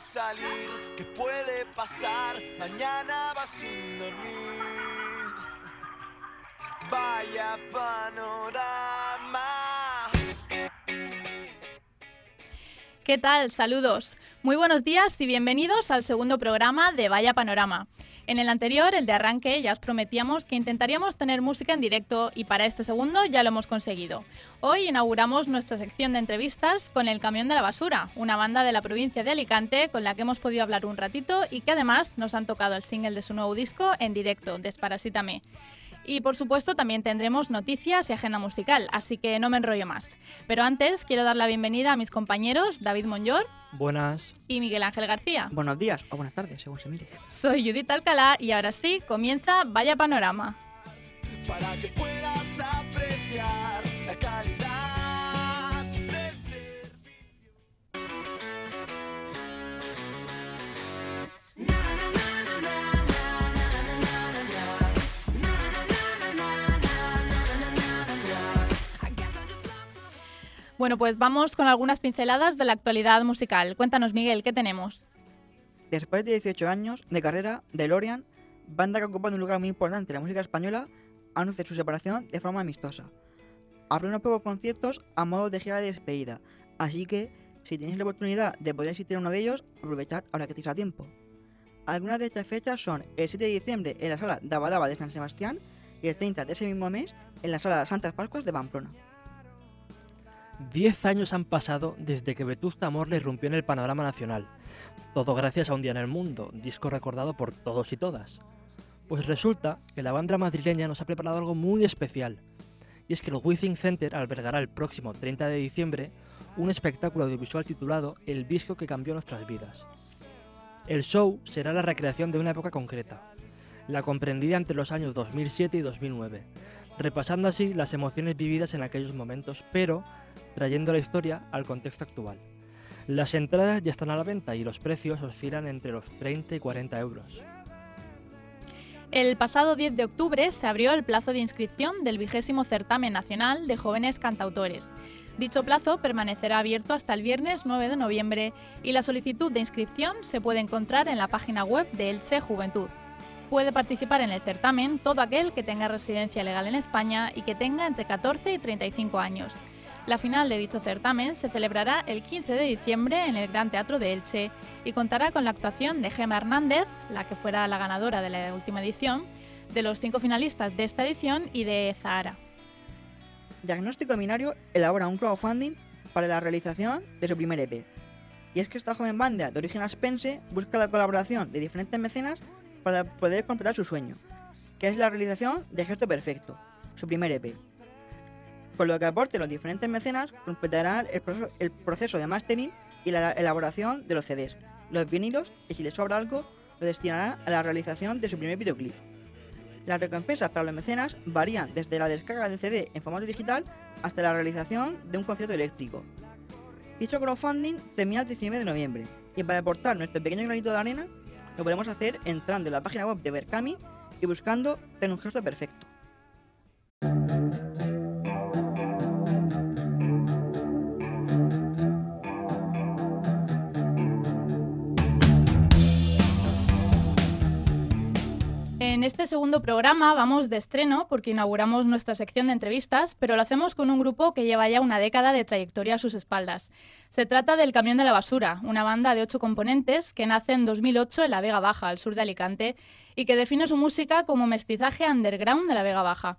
Salir, ¿qué puede pasar? Mañana vas sin dormir. Vaya panorama. ¿Qué tal? Saludos. Muy buenos días y bienvenidos al segundo programa de Vaya Panorama. En el anterior, el de arranque, ya os prometíamos que intentaríamos tener música en directo y para este segundo ya lo hemos conseguido. Hoy inauguramos nuestra sección de entrevistas con El Camión de la Basura, una banda de la provincia de Alicante con la que hemos podido hablar un ratito y que además nos han tocado el single de su nuevo disco en directo, Desparasítame. Y por supuesto también tendremos noticias y agenda musical, así que no me enrollo más. Pero antes quiero dar la bienvenida a mis compañeros David Monllor Buenas. y Miguel Ángel García. Buenos días o buenas tardes, según se mire. Soy Judith Alcalá y ahora sí, comienza Vaya Panorama. Para que puedas apreciar la calidad Bueno, pues vamos con algunas pinceladas de la actualidad musical. Cuéntanos, Miguel, ¿qué tenemos? Después de 18 años de carrera, DeLorean, banda que ocupa un lugar muy importante en la música española, anuncia su separación de forma amistosa. Habrá unos pocos conciertos a modo de gira de despedida, así que si tenéis la oportunidad de poder asistir a uno de ellos, aprovechad ahora que estáis a tiempo. Algunas de estas fechas son el 7 de diciembre en la sala Dabadaba de San Sebastián y el 30 de ese mismo mes en la sala Santas Pascuas de Pamplona. Diez años han pasado desde que Vetusta Morla irrumpió en el panorama nacional. Todo gracias a Un Día en el Mundo, disco recordado por todos y todas. Pues resulta que la banda madrileña nos ha preparado algo muy especial. Y es que el Withing Center albergará el próximo 30 de diciembre un espectáculo audiovisual titulado El disco que cambió nuestras vidas. El show será la recreación de una época concreta, la comprendida entre los años 2007 y 2009, repasando así las emociones vividas en aquellos momentos, pero trayendo la historia al contexto actual. Las entradas ya están a la venta y los precios oscilan entre los 30 y 40 euros. El pasado 10 de octubre se abrió el plazo de inscripción del vigésimo certamen nacional de jóvenes cantautores. Dicho plazo permanecerá abierto hasta el viernes 9 de noviembre y la solicitud de inscripción se puede encontrar en la página web de Elche Juventud. Puede participar en el certamen todo aquel que tenga residencia legal en España y que tenga entre 14 y 35 años. La final de dicho certamen se celebrará el 15 de diciembre en el Gran Teatro de Elche y contará con la actuación de Gemma Hernández, la que fuera la ganadora de la última edición, de los cinco finalistas de esta edición y de Zahara. Diagnóstico Binario elabora un crowdfunding para la realización de su primer EP. Y es que esta joven banda de origen aspense busca la colaboración de diferentes mecenas para poder completar su sueño, que es la realización de Gesto Perfecto, su primer EP. Con lo que aporte los diferentes mecenas completarán el proceso, el proceso de mastering y la elaboración de los CDs, los vinilos y si les sobra algo lo destinarán a la realización de su primer videoclip. Las recompensas para los mecenas varían desde la descarga del CD en formato digital hasta la realización de un concierto eléctrico. Dicho crowdfunding termina el 19 de noviembre y para aportar nuestro pequeño granito de arena lo podemos hacer entrando en la página web de Berkami y buscando Ten un gesto perfecto. En este segundo programa vamos de estreno porque inauguramos nuestra sección de entrevistas, pero lo hacemos con un grupo que lleva ya una década de trayectoria a sus espaldas. Se trata del Camión de la Basura, una banda de ocho componentes que nace en 2008 en la Vega Baja, al sur de Alicante, y que define su música como mestizaje underground de la Vega Baja.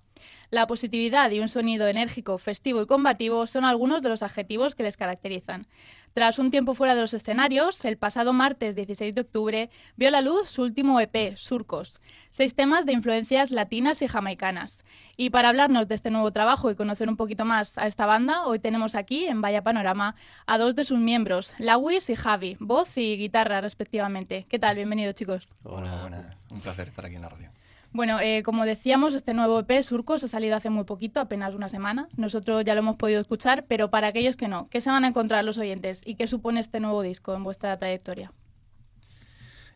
La positividad y un sonido enérgico, festivo y combativo son algunos de los adjetivos que les caracterizan. Tras un tiempo fuera de los escenarios, el pasado martes 16 de octubre vio la luz su último EP, Surcos, seis temas de influencias latinas y jamaicanas. Y para hablarnos de este nuevo trabajo y conocer un poquito más a esta banda, hoy tenemos aquí, en Vaya Panorama, a dos de sus miembros, Lawis y Javi, voz y guitarra respectivamente. ¿Qué tal? Bienvenidos chicos. Hola, buenas. Un placer estar aquí en la radio. Bueno, eh, como decíamos, este nuevo EP, Surcos, ha salido hace muy poquito, apenas una semana. Nosotros ya lo hemos podido escuchar, pero para aquellos que no, ¿qué se van a encontrar los oyentes y qué supone este nuevo disco en vuestra trayectoria?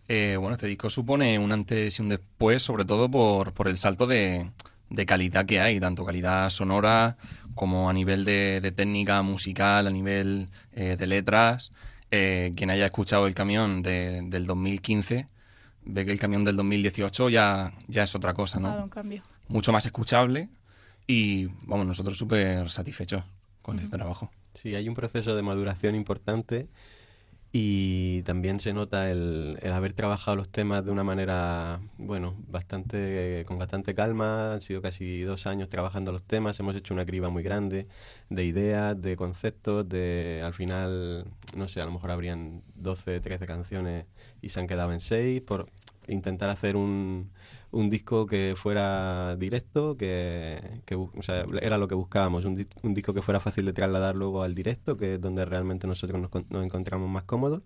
Eh, bueno, este disco supone un antes y un después, sobre todo por, por el salto de, de calidad que hay, tanto calidad sonora como a nivel de, de técnica musical, a nivel eh, de letras. Eh, quien haya escuchado el camión de, del 2015 ve que el camión del 2018 ya, ya es otra cosa, Ha dado ¿no? un cambio. Mucho más escuchable y, vamos, nosotros súper satisfechos con este trabajo. Sí, hay un proceso de maduración importante y también se nota el, el haber trabajado los temas de una manera, bueno, bastante con bastante calma. Han sido casi dos años trabajando los temas. Hemos hecho una criba muy grande de ideas, de conceptos, de al final, no sé, a lo mejor habrían 12, 13 canciones y se han quedado en 6 por intentar hacer un, un disco que fuera directo, que, o sea, era lo que buscábamos, un, un disco que fuera fácil de trasladar luego al directo, que es donde realmente nosotros nos, nos encontramos más cómodos.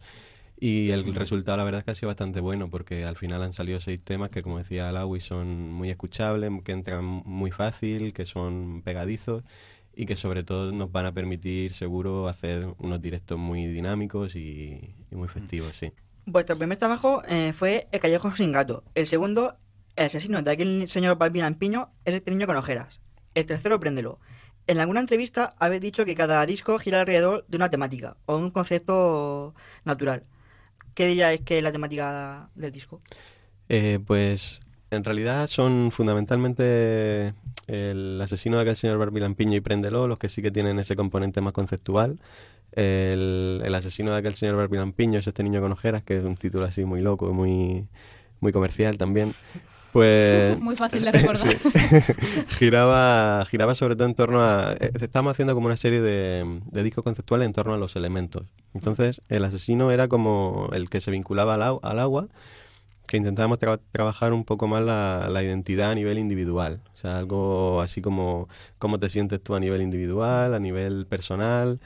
Y el resultado, la verdad, es que ha sido bastante bueno, porque al final han salido seis temas que, como decía Alawi, son muy escuchables, que entran muy fácil, que son pegadizos y que sobre todo nos van a permitir, seguro, hacer unos directos muy dinámicos y, y muy festivos, sí. Vuestro primer trabajo eh, fue El Callejón Sin Gato. El segundo, El asesino de aquel señor Balbín Lampiño, es este niño con ojeras. El tercero, Préndelo. En alguna entrevista habéis dicho que cada disco gira alrededor de una temática o un concepto natural. ¿Qué diríais que es la temática del disco? Eh, pues en realidad son fundamentalmente el asesino de aquel señor Barbie Lampiño y Préndelo los que sí que tienen ese componente más conceptual. El, el asesino de aquel señor Barbie Lampiño es este niño con ojeras, que es un título así muy loco, muy, muy comercial también. Pues Muy fácil de recordar. giraba, giraba sobre todo en torno a... eh, Estábamos haciendo como una serie de, de discos conceptuales en torno a los elementos. Entonces, el asesino era como el que se vinculaba al, al agua, que intentábamos tra- trabajar un poco más la, la identidad a nivel individual. O sea, algo así como cómo te sientes tú a nivel individual, a nivel personal,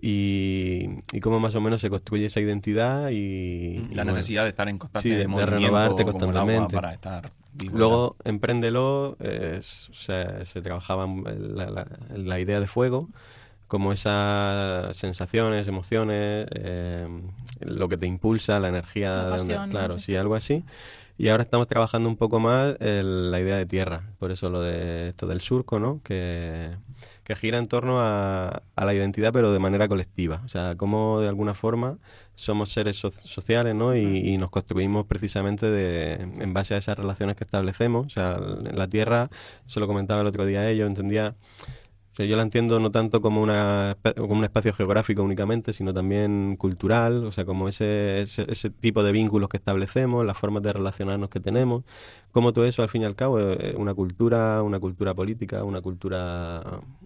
y, y cómo más o menos se construye esa identidad y... Y la bueno, necesidad de estar en constante sí, de- de renovarte constantemente. para estar vivo. Luego, Empréndelo, eh, se, se trabajaba la, la- la idea de fuego, como esas sensaciones, emociones, eh, lo que te impulsa, la energía, La de donde- pasión, ¿no? claro, Sí. sí, algo así. Y ahora estamos trabajando un poco más el- la idea de tierra, por eso lo de esto del surco, ¿no? Que, que gira en torno a, a la identidad, pero de manera colectiva. O sea, como de alguna forma somos seres so- sociales, ¿no? Y, y nos construimos precisamente de, en base a esas relaciones que establecemos. O sea, la tierra, se lo comentaba el otro día ello, entendía yo la entiendo no tanto como, una, como un espacio geográfico únicamente, sino también cultural, o sea, como ese, ese, tipo de vínculos que establecemos, las formas de relacionarnos que tenemos, como todo eso al fin y al cabo es una cultura, una cultura política, una cultura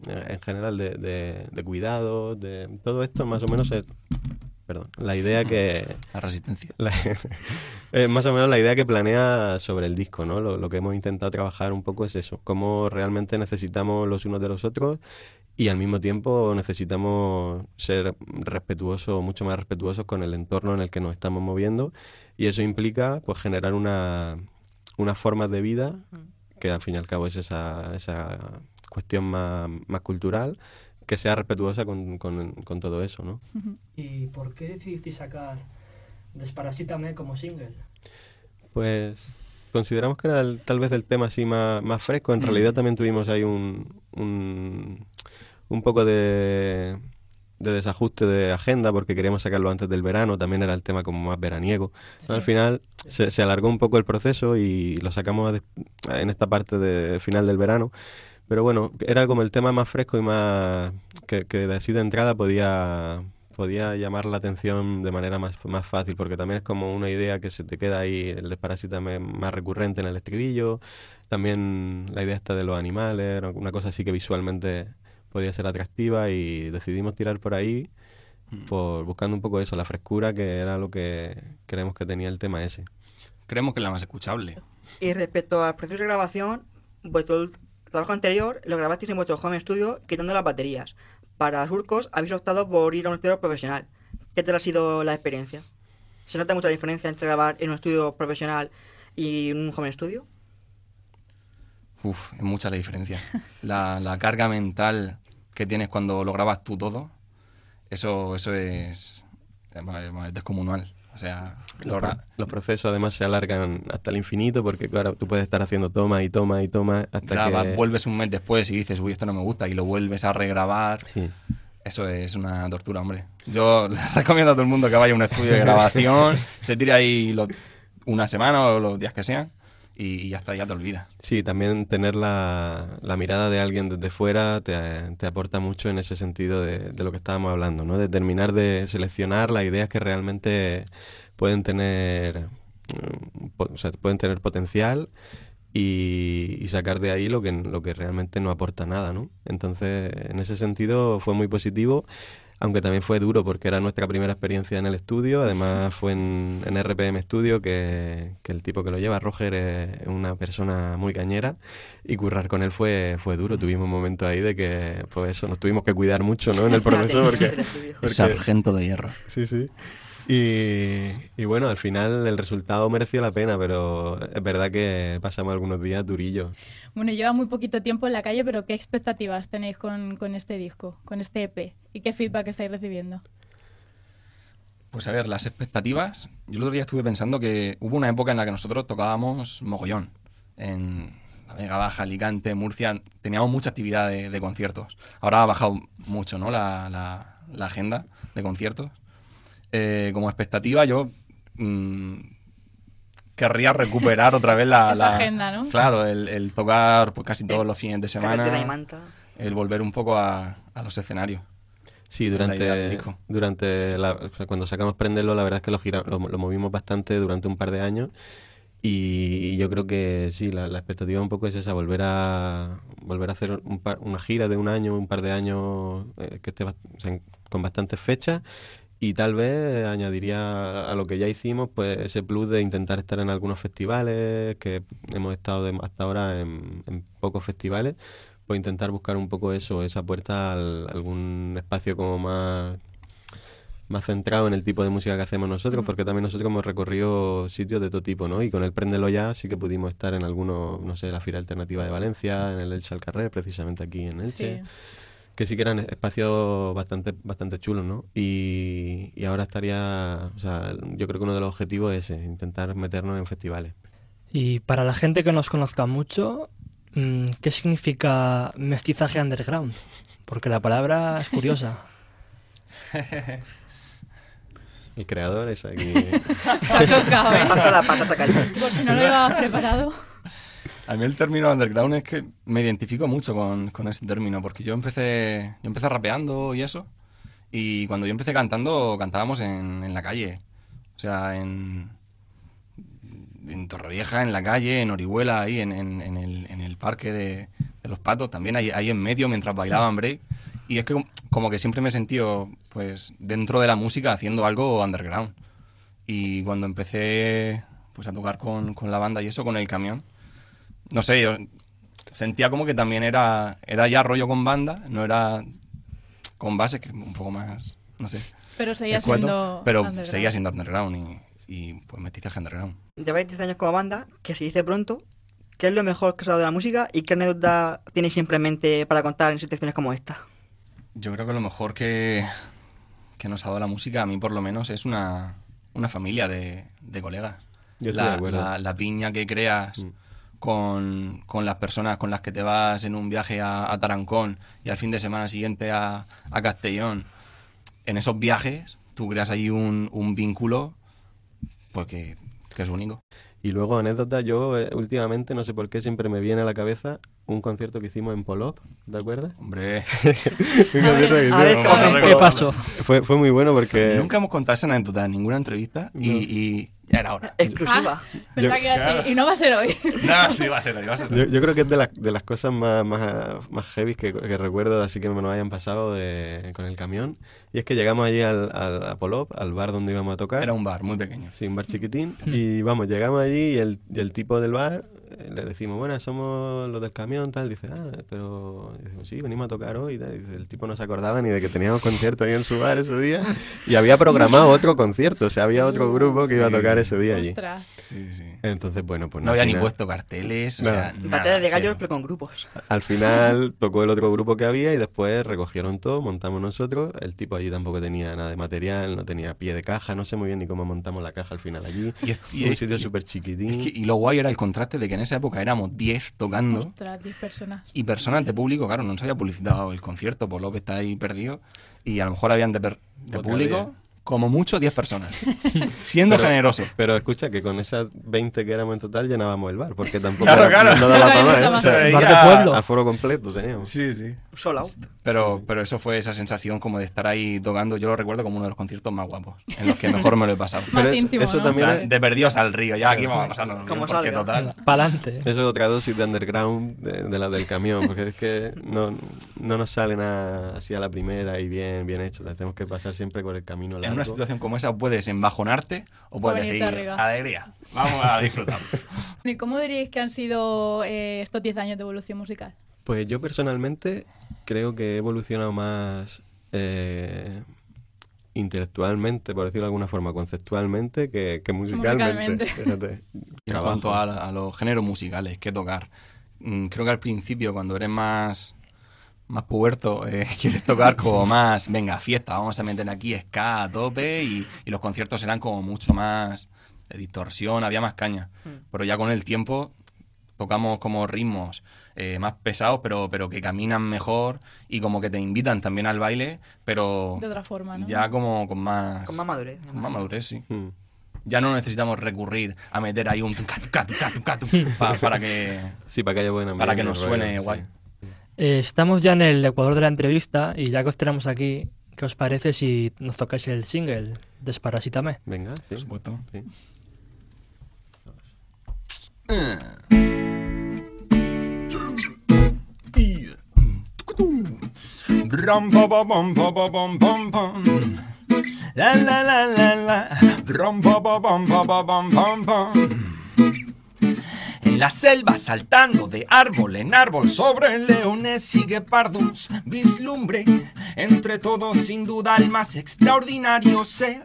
eh, en general de, de, de cuidado, de todo esto más o menos es, perdón, la idea que, La resistencia. la- eh, más o menos la idea que planea sobre el disco, ¿no? Lo, lo que hemos intentado trabajar un poco es eso, cómo realmente necesitamos los unos de los otros y al mismo tiempo necesitamos ser respetuosos, mucho más respetuosos con el entorno en el que nos estamos moviendo y eso implica pues generar una, una forma de vida que al fin y al cabo es esa, esa cuestión más, más cultural que sea respetuosa con, con, con todo eso, ¿no? ¿Y por qué decidisteis sacar Desparasítame como single? Pues consideramos que era el- tal vez el tema así más, más fresco. En Mm. realidad también tuvimos ahí un, un, un poco de, de desajuste de agenda porque queríamos sacarlo antes del verano. También era el tema como más veraniego. Al final se, se alargó un poco el proceso y lo sacamos en esta parte de final del verano. Pero bueno, era como el tema más fresco y más que, que de así de entrada podía, podía llamar la atención de manera más, más fácil, porque también es como una idea que se te queda ahí, el desparásita me- más recurrente en el estribillo, también la idea esta de los animales, una cosa así que visualmente podía ser atractiva y decidimos tirar por ahí, por buscando un poco eso, la frescura que era lo que creemos que tenía el tema ese. Creemos que es la más escuchable. Y respecto al proceso de grabación, vuestro trabajo anterior lo grabasteis en vuestro home studio quitando las baterías. Para surcos habéis optado por ir a un estudio profesional. ¿Qué tal ha sido la experiencia? ¿Se nota mucha diferencia entre grabar en un estudio profesional y un home studio? Uf, es mucha la diferencia. La, la carga mental que tienes cuando lo grabas tú todo, eso, eso es, es es descomunal. O sea, lo Los, procesos además se alargan hasta el infinito porque claro, tú puedes estar haciendo toma y toma y toma hasta grabas, que... vuelves un mes después y dices, uy, esto no me gusta, y lo vuelves a regrabar. Sí. Eso es una tortura, hombre. Yo le recomiendo a todo el mundo que vaya a un estudio de grabación, se tire ahí una semana o los días que sean, y, y ya te olvidas. Sí, también tener la, la mirada de alguien desde fuera te, te aporta mucho en ese sentido de, lo que estábamos hablando, ¿no? De terminar de seleccionar las ideas que realmente pueden tener, mm, pueden tener potencial y, y sacar de ahí lo que, lo que realmente no aporta nada, ¿no? Entonces, en ese sentido fue muy positivo, aunque también fue duro porque era nuestra primera experiencia en el estudio, además fue en, en RPM Studio, que, que el tipo que lo lleva, Roger, es una persona muy cañera y currar con él fue, fue duro, tuvimos un momento ahí de que, pues eso, nos tuvimos que cuidar mucho, ¿no? En el proceso porque... porque- Sargento de hierro. Sí, sí. Y, y bueno, al final el resultado mereció la pena, pero es verdad que pasamos algunos días durillos. Bueno, lleva muy poquito tiempo en la calle, pero ¿qué expectativas tenéis con, con este disco, con este EP? ¿Y qué feedback estáis recibiendo? Pues a ver, las expectativas. Yo el otro día estuve pensando que hubo una época en la que nosotros tocábamos mogollón. En la Vega Baja, Alicante, Murcia, teníamos mucha actividad de, de conciertos. Ahora ha bajado mucho, ¿no? La, la- la agenda de conciertos. Eh, como expectativa, yo mm, querría recuperar otra vez la, Esa la- agenda, ¿no? Claro, el, el tocar pues, casi todos los fines de semana. manta. El volver un poco a, a los escenarios. Sí, la durante, la- o sea, cuando sacamos Prenderlo, la verdad es que lo, gira- lo, lo movimos bastante durante un par de años. Y yo creo que sí, la, la expectativa un poco es esa, volver a volver a hacer un par- una gira de un año, un par de años eh, que esté o sea, con bastantes fechas. Y tal vez añadiría a lo que ya hicimos, pues ese plus de intentar estar en algunos festivales, que hemos estado de- hasta ahora en, en pocos festivales, pues intentar buscar un poco eso, esa puerta a algún espacio como más, más centrado en el tipo de música que hacemos nosotros, porque también nosotros hemos recorrido sitios de todo tipo, ¿no? Y con el Préndelo Ya sí que pudimos estar en algunos, no sé, la Fira Alternativa de Valencia, en el Elche al Carrer, precisamente aquí en Elche Sí. Que sí que eran espacios bastante, bastante chulos, ¿no? Y, y ahora estaría, o sea, yo creo que uno de los objetivos es ese, intentar meternos en festivales. Y para la gente que nos conozca mucho, mm, ¿qué significa mestizaje underground? Porque la palabra es curiosa. El creador es aquí. ¿eh? Pasa la patata caliente. Por si no lo llevabas preparado. A mí el término underground es que me identifico mucho con, con ese término, porque yo empecé, yo empecé rapeando y eso, y cuando yo empecé cantando, cantábamos en, en la calle. O sea, en, en Torrevieja, en la calle, en Orihuela, ahí en, en- en el, en el parque de, de los patos, también ahí, ahí en medio mientras bailaban break. Y es que com- como que siempre me he sentido, pues, dentro de la música haciendo algo underground. Y cuando empecé, pues, a tocar con, con la banda y eso, con el camión, no sé, yo sentía como que también era, era ya rollo con banda, no era con base, que un poco más, no sé. Pero seguía siendo. pero underground. seguía siendo underground y, y pues mestizaje underground. Lleváis 10 años como banda, que se dice pronto. ¿Qué es lo mejor que os ha dado de la música y qué anécdota tenéis siempre en mente para contar en situaciones como esta? Yo creo que lo mejor que, que nos ha dado la música, a mí por lo menos, es una, una familia de, de colegas. Yo la, de la piña que creas Mm. Con, con las personas con las que te vas en un viaje a, a Tarancón y al fin de semana siguiente a, a Castellón. En esos viajes tú creas ahí un, un vínculo pues que, que es único. Y luego, anécdota, yo eh, últimamente, no sé por qué, siempre me viene a la cabeza un concierto que hicimos en Polop, ¿te acuerdas? Hombre, Un concierto que a ver, hicimos. ¿cómo se- ¿Qué pasó? Fue, fue muy bueno porque... nunca hemos contado esa anécdota en ninguna entrevista y, y ya era hora. Exclusiva. Pensaba que iba a decir, y no va a ser hoy. No, sí, va a ser, hoy, va a ser. hoy. Yo, yo creo que es de, las de las cosas más, más, más heavy que, que recuerdo, así que me nos hayan pasado de- con el camión. Y es que llegamos allí al, al a Polop, al bar donde íbamos a tocar. Era un bar muy pequeño. Sí, un bar chiquitín. Y vamos, llegamos allí y el, y el tipo del bar eh, le decimos, bueno, somos los del camión, tal. Dice, ah, pero. decimos, sí, venimos a tocar hoy. Tal. Dice, el tipo no se acordaba ni de que teníamos concierto ahí en su bar ese día. Y había programado otro concierto, o sea, había otro grupo que iba a tocar ese día allí. Ostras. Sí, sí. Entonces, bueno, pues No había al ni final- puesto carteles, o sea, nada, de gallos, cero. pero con grupos. Al final tocó el otro grupo que había y después recogieron todo, montamos nosotros. El tipo allí tampoco tenía nada de material, no tenía pie de caja, no sé muy bien ni cómo montamos la caja al final allí. Y es- y un es- sitio súper Es chiquitín. que- y lo guay era el contraste de que en esa época éramos 10 tocando Ostras, 10 personas. y personas de público, claro, no se había publicitado el concierto, por lo que está ahí perdido. Y a lo mejor habían de, per- de público había. Como mucho 10 personas. Siendo Pero- generoso. Pero escucha que con esas 20 que éramos en total llenábamos el bar, porque tampoco Claro, era- claro. no daba para más, ¿eh? Se Bar de pueblo. Aforo completo teníamos. Sí, sí. Sold out. Pero, pero eso fue esa sensación como de estar ahí tocando. Yo lo recuerdo como uno de los conciertos más guapos, en los que mejor me lo he pasado. Más Pero es- íntimo, eso ¿no? también es- De perdidos al río, ya aquí vamos a pasarnos Como porque salga. total. Pa'lante. Eso es otra dosis de underground de, de la del camión, porque es que no, no nos sale nada así a la primera y bien, bien hecho. La tenemos que pasar siempre por el camino largo. En una situación como esa puedes embajonarte o puedes decir arriba. alegría. Vamos a disfrutar. ¿Y cómo diríais que han sido eh, estos 10 años de evolución musical? Pues yo personalmente creo que he evolucionado más eh, intelectualmente, por decirlo de alguna forma, conceptualmente, que, que musicalmente. Musicalmente. En cuanto a, a los géneros musicales que tocar, mm, creo que al principio, cuando eres más, más puberto, eh, quieres tocar como más, venga, fiesta, vamos a meter aquí ska a tope y, y los conciertos eran como mucho más de distorsión, había más caña. Pero ya con el tiempo tocamos como ritmos eh, más pesados, pero, pero que caminan mejor y como que te invitan también al baile, pero De otra forma, ¿no? ya como con más... Con más madurez. con más madurez, sí. Mm. Ya no necesitamos recurrir a meter ahí un tuca, tuca, tuca, tuca, tu, pa- para que Sí, para que haya buena para que nos suene guay. Eh, estamos ya en el ecuador de la entrevista y ya que os tenemos aquí, ¿qué os parece si nos tocáis el single Desparasítame? Venga, sí. Por supuesto. sí. Ram pa pa pam pa pa pam pam pam. La la la la la. Ram pa pa pam pa pa pam pam pam. La selva saltando de árbol en árbol sobre leones y guepardos vislumbre entre todos sin duda el más extraordinario ser.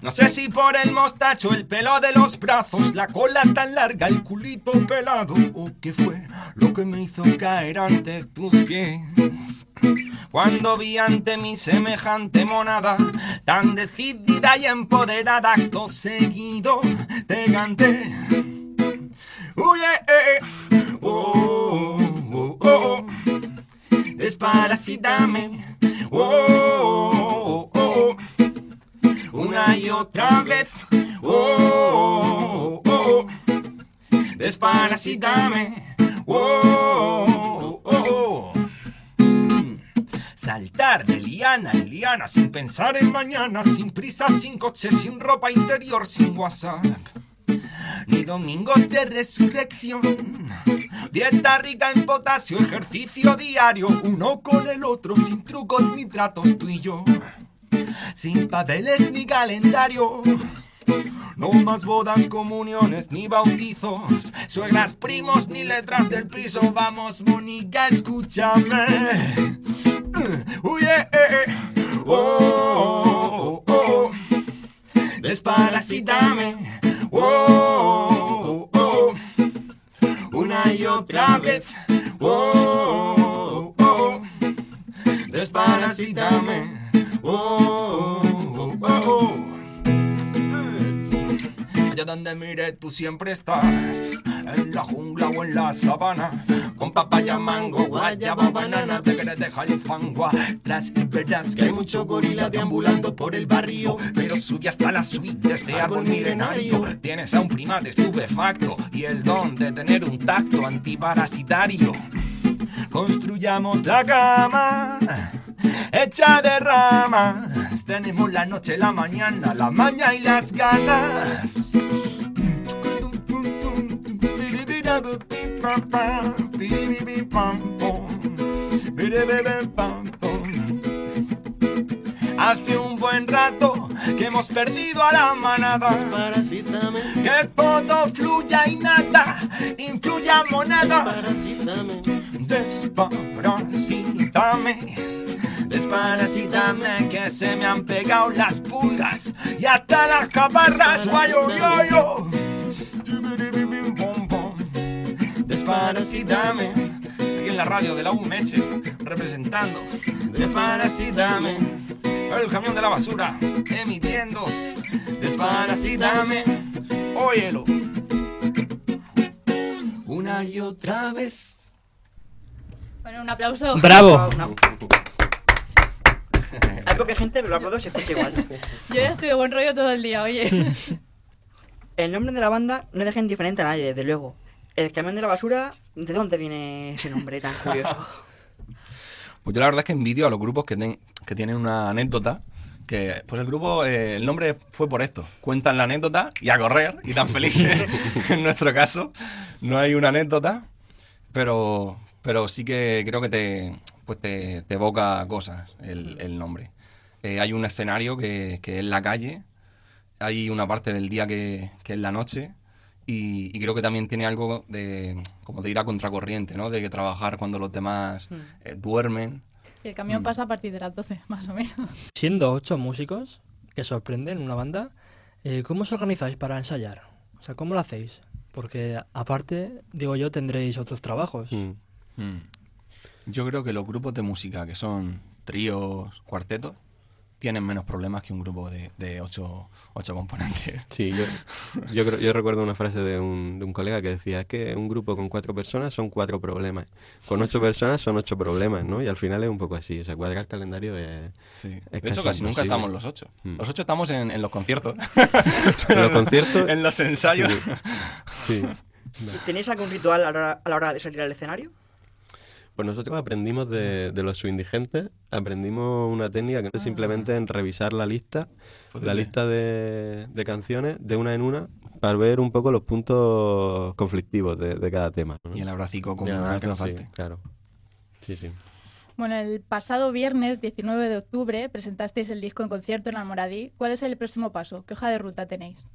No sé si por el mostacho, el pelo de los brazos, la cola tan larga, el culito pelado, o qué fue lo que me hizo caer ante tus pies. Cuando vi ante mi semejante monada, tan decidida y empoderada, acto seguido te canté. Uy, eh, eh, oh, oh, oh, oh. Desparasítame. Oh, oh, oh, oh. Una y otra vez. Oh, oh, oh. Desparasítame. Oh, oh, oh. Saltar de liana en liana sin pensar en mañana, sin prisa, sin coche, sin ropa interior, sin WhatsApp ni domingos de resurrección. Dieta rica en potasio, ejercicio diario, uno con el otro, sin trucos ni tratos tú y yo. Sin papeles ni calendario. No más bodas, comuniones ni bautizos, suegras, primos ni letras del piso. Vamos, Mónica, escúchame. Uy, eh, eh, eh. Oh, oh, oh, oh. Oh, oh, oh. Y otra vez. Oh, oh, oh. Desparasítame. Oh, oh, oh, donde mire tú siempre estás, en la jungla o en la sabana, con papaya, mango, guayaba, banana, te quieres dejar el fango atrás y verás que hay mucho gorila deambulando por el barrio, pero sube hasta la suite de este árbol milenario. Tienes a un primate estupefacto y el don de tener un tacto antiparasitario. Construyamos la cama hecha de ramas. Tenemos la noche, la mañana, la maña y las ganas. Hace un buen rato que hemos perdido a la manada. Que todo fluya y nada, influya moneda. Desparasítame, desparasítame que se me han pegado las pulgas y hasta las caparras, guayo, yo, yo. Desparasítame, aquí en la radio de la UMH, representando. Desparasítame, el camión de la basura, emitiendo. Desparasítame, óyelo. Una y otra vez. Bueno, un aplauso. ¡Bravo! Hay poca gente, pero el aplauso se escucha igual. Yo ya estoy de buen rollo todo el día, oye. El nombre de la banda no deja indiferente a nadie, desde luego. El camión de la basura, ¿de dónde viene ese nombre tan curioso? Pues yo la verdad es que envidio a los grupos que, ten- que tienen una anécdota. Que, pues el grupo, eh, el nombre fue por esto. Cuentan la anécdota y a correr, y tan felices. en nuestro caso, no hay una anécdota, pero, pero sí que creo que te, pues te, te evoca cosas el, el nombre. Eh, hay un escenario que, que es la calle, hay una parte del día que, que es la noche, y, y creo que también tiene algo de como de ir a contracorriente, ¿no? De que trabajar cuando los demás eh, duermen. Y el camión Mm. pasa a partir de las 12, más o menos. Siendo ocho músicos que sorprenden una banda, eh, ¿cómo os organizáis para ensayar? O sea, ¿cómo lo hacéis? Porque aparte, digo yo, tendréis otros trabajos. Mm. Mm. Yo creo que los grupos de música que son tríos, cuartetos, tienen menos problemas que un grupo de, de ocho, ocho componentes. Sí, yo, yo, creo- yo recuerdo una frase de un, de un colega que decía, es que un grupo con cuatro personas son cuatro problemas, con ocho personas son ocho problemas, ¿no? Y al final es un poco así, o sea, cuadrar calendario es... Sí. Es De casi hecho, casi nunca imposible. estamos los ocho. Mm. Los ocho estamos en, en los conciertos. En los conciertos... en los ensayos. Sí. ¿Tenéis algún ritual a la, hora, a la hora de salir al escenario? Pues nosotros aprendimos de, de los indigentes, aprendimos una técnica que no es simplemente en revisar la lista, Pues la lista de, de canciones de una en una, para ver un poco los puntos conflictivos de, de cada tema. ¿no? Y el abracico el comunal que nos sí, falte. claro. Sí, sí. Bueno, el pasado viernes 19 de octubre presentasteis el disco en concierto en Almoradí. ¿Cuál es el próximo paso? ¿Qué hoja de ruta tenéis?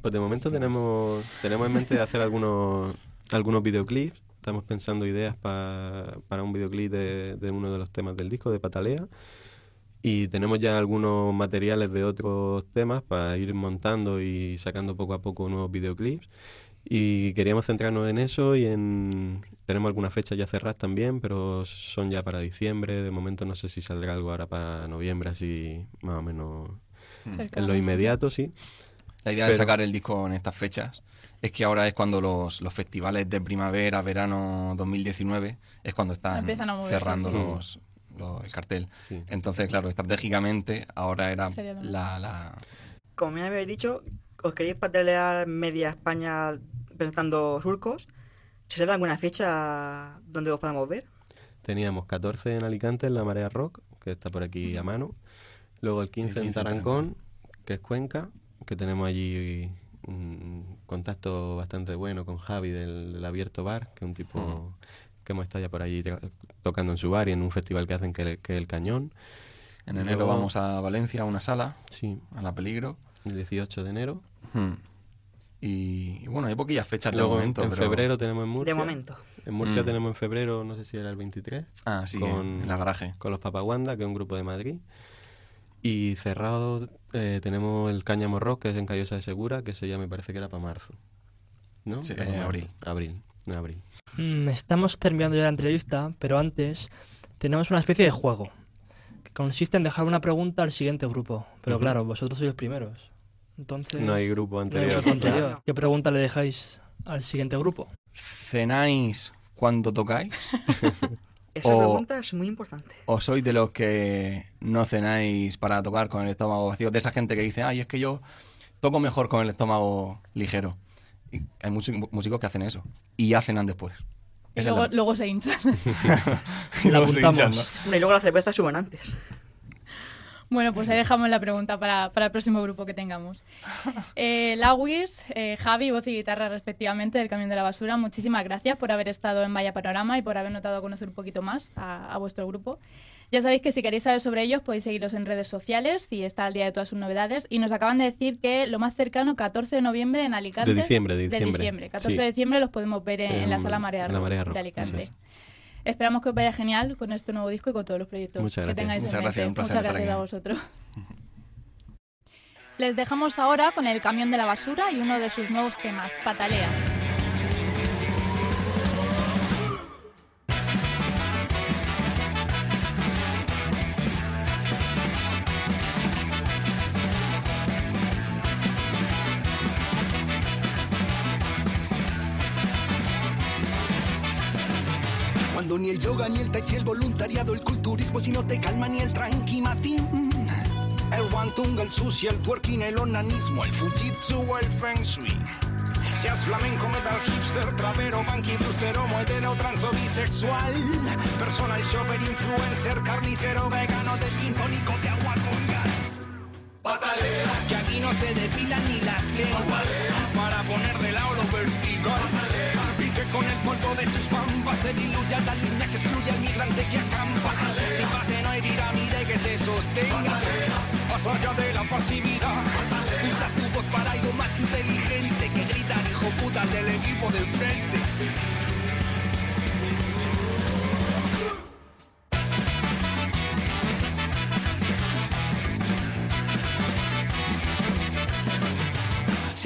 Pues de momento tenemos, tenemos en mente hacer algunos, algunos videoclips. Estamos pensando ideas pa- para un videoclip de, de uno de los temas del disco, de Patalea. Y tenemos ya algunos materiales de otros temas para ir montando y sacando poco a poco nuevos videoclips. Y queríamos centrarnos en eso y en... Tenemos algunas fechas ya cerradas también, pero son ya para diciembre. De momento no sé si saldrá algo ahora para noviembre, así más o menos Cerca en lo inmediato, sí. La idea de Pero- sacar el disco en estas fechas es que ahora es cuando los, los festivales de primavera, verano 2019 es cuando están Empiezan a moverse, cerrando sí. los, los- el cartel. sí. Entonces, claro, estratégicamente ahora era la, la- Como me habéis dicho, os queréis patalear media España presentando surcos. ¿Se sabe alguna fecha donde os podamos ver? Teníamos 14 en Alicante, en la Marea Rock, que está por aquí a mano. Luego el 15, El 15 en en Tarancón, que es Cuenca, que tenemos allí un contacto bastante bueno con Javi del, del Abierto Bar, que es un tipo que hemos estado ya por allí tocando en su bar y en un festival que hacen que, que es El Cañón. En enero Luego- vamos a Valencia, a una sala, Sí, a la Peligro. el 18 de enero. Hmm. Y, y bueno, hay poquillas fechas de Luego momento. en pero- febrero tenemos en Murcia. De momento. En Murcia Mm. tenemos en febrero, no sé si era el 23. Ah, sí, con- en la garaje. con los Papaguanda, que es un grupo de Madrid. Y cerrado eh, tenemos el Cáñamo Rock, que es en Callosa de Segura, que se llama, me parece que era para marzo. ¿No? Sí, eh, abril. Abril, abril. Mm, estamos terminando ya la entrevista, pero antes tenemos una especie de juego que consiste en dejar una pregunta al siguiente grupo. Pero claro, vosotros sois los primeros. Entonces, No hay grupo no hay anterior. grupo anterior. ¿Qué pregunta le dejáis al siguiente grupo? ¿Cenáis cuando tocáis? Esa O- pregunta es muy importante. ¿O sois de los que no cenáis para tocar con el estómago vacío? De esa gente que dice, ay, es que yo toco mejor con el estómago ligero. Y hay muchos músicos que hacen eso. Y ya cenan después. Y luego, la- luego se hinchan. Y La luego se hinchan, apuntamos. Bueno, y luego las cervezas suben antes. Bueno, pues ahí dejamos la pregunta para, para el próximo grupo que tengamos. Eh, Lawis, eh, Javi, voz y guitarra respectivamente del Camión de la Basura, muchísimas gracias por haber estado en Vaya Panorama y por haber notado a conocer un poquito más a, a vuestro grupo. Ya sabéis que si queréis saber sobre ellos podéis seguirlos en redes sociales y está al día de todas sus novedades. Y nos acaban de decir que lo más cercano, 14 de noviembre en Alicante. De diciembre, de diciembre. 14 Sí. de diciembre los podemos ver en, en la sala Marea Roja de Alicante. Esperamos que os vaya genial con este nuevo disco y con todos los proyectos Muchas que gracias. tengáis Muchas en gracias, mente. un Muchas gracias a vosotros. Les dejamos ahora con el camión de la basura y uno de sus nuevos temas, Patalea. El yoga, ni el tai el voluntariado, el culturismo, si no te calma ni el tranqui matín. El wantung, el sushi, el twerking, el onanismo, el fujitsu o el feng shui. Seas flamenco, metal, hipster, trapero, punky, bluster, homo, hetero, trans o bisexual. Personal shopper, influencer, carnicero, vegano, de gin tónico, de agua con gas. Patalea. Que aquí no se depilan ni las lenguas para poner de lado lo vertical. Con el polvo de tus pampas se diluya la línea que excluye al migrante que acampa. Sin base no hay pirámide que se sostenga. Más allá de la pasividad. Usa tu voz para algo más inteligente que gritar hijo puta del equipo del frente.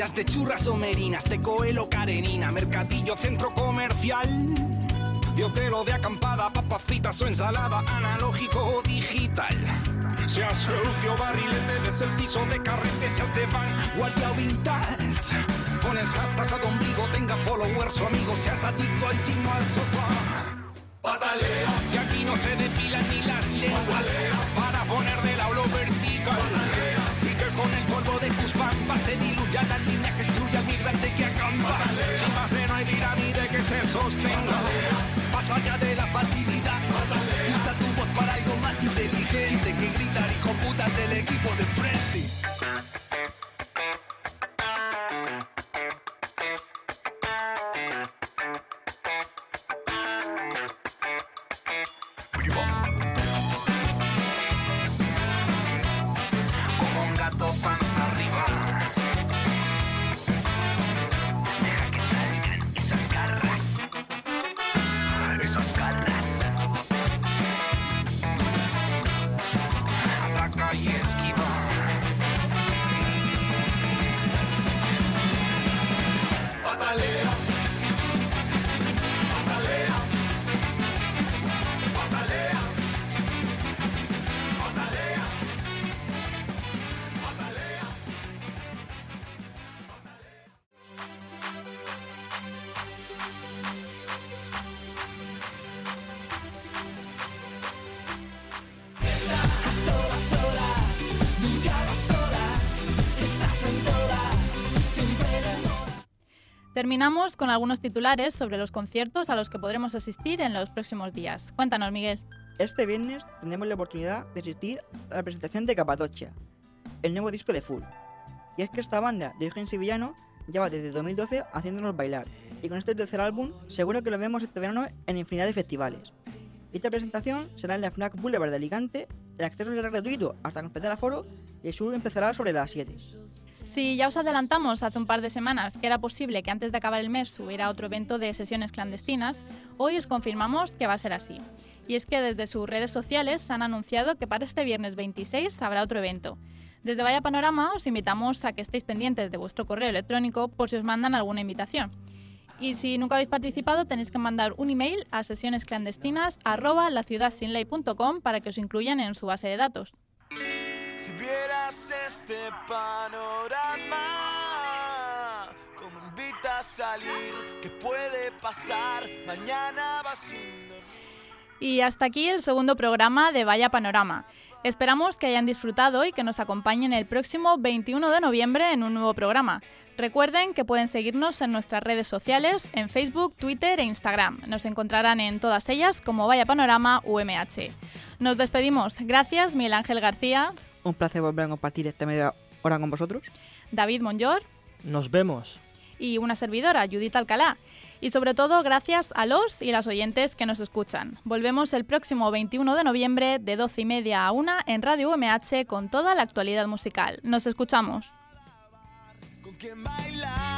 Seas de churras o merinas, de coelo carenina, mercadillo, centro comercial. De de acampada, papas fritas o ensalada, analógico o digital. Seas Lucio barrilete, des el piso de carrete, seas de vanguardia o vintage. Pones hashtags a tu ombligo, tenga followers o amigos, seas adicto al gym o al sofá. Patalea. Que aquí no se depilan ni las lenguas para poner de lado lo vertical. Terminamos con algunos titulares sobre los conciertos a los que podremos asistir en los próximos días. Cuéntanos, Miguel. Este viernes tendremos la oportunidad de asistir a la presentación de Capadocia, el nuevo disco de Full. Y es que esta banda de origen sevillano lleva desde 2012 haciéndonos bailar, y con este tercer álbum seguro que lo vemos este verano en infinidad de festivales. Esta presentación será en la FNAC Boulevard de Alicante, el acceso será gratuito hasta completar aforo y el show empezará sobre las 7. Si ya os adelantamos hace un par de semanas que era posible que antes de acabar el mes hubiera otro evento de sesiones clandestinas, hoy os confirmamos que va a ser así. Y es que desde sus redes sociales han anunciado que para este viernes 26 habrá otro evento. Desde Vaya Panorama os invitamos a que estéis pendientes de vuestro correo electrónico por si os mandan alguna invitación. Y si nunca habéis participado, tenéis que mandar un email a sesionesclandestinas.com para que os incluyan en su base de datos. Si vieras este panorama, como invita a salir, ¿qué puede pasar? Mañana vas sin dormir. Y hasta aquí el segundo programa de Vaya Panorama. Esperamos que hayan disfrutado y que nos acompañen el próximo 21 de noviembre en un nuevo programa. Recuerden que pueden seguirnos en nuestras redes sociales, en Facebook, Twitter e Instagram. Nos encontrarán en todas ellas como Vaya Panorama UMH. Nos despedimos. Gracias, Miguel Ángel García, Un placer volver a compartir esta media hora con vosotros. David Monllor Nos vemos. y una servidora, Judith Alcalá. Y sobre todo, gracias a los y las oyentes que nos escuchan. Volvemos el próximo 21 de noviembre de 12 y media a 1 en Radio UMH con toda la actualidad musical. Nos escuchamos. con quien bailar.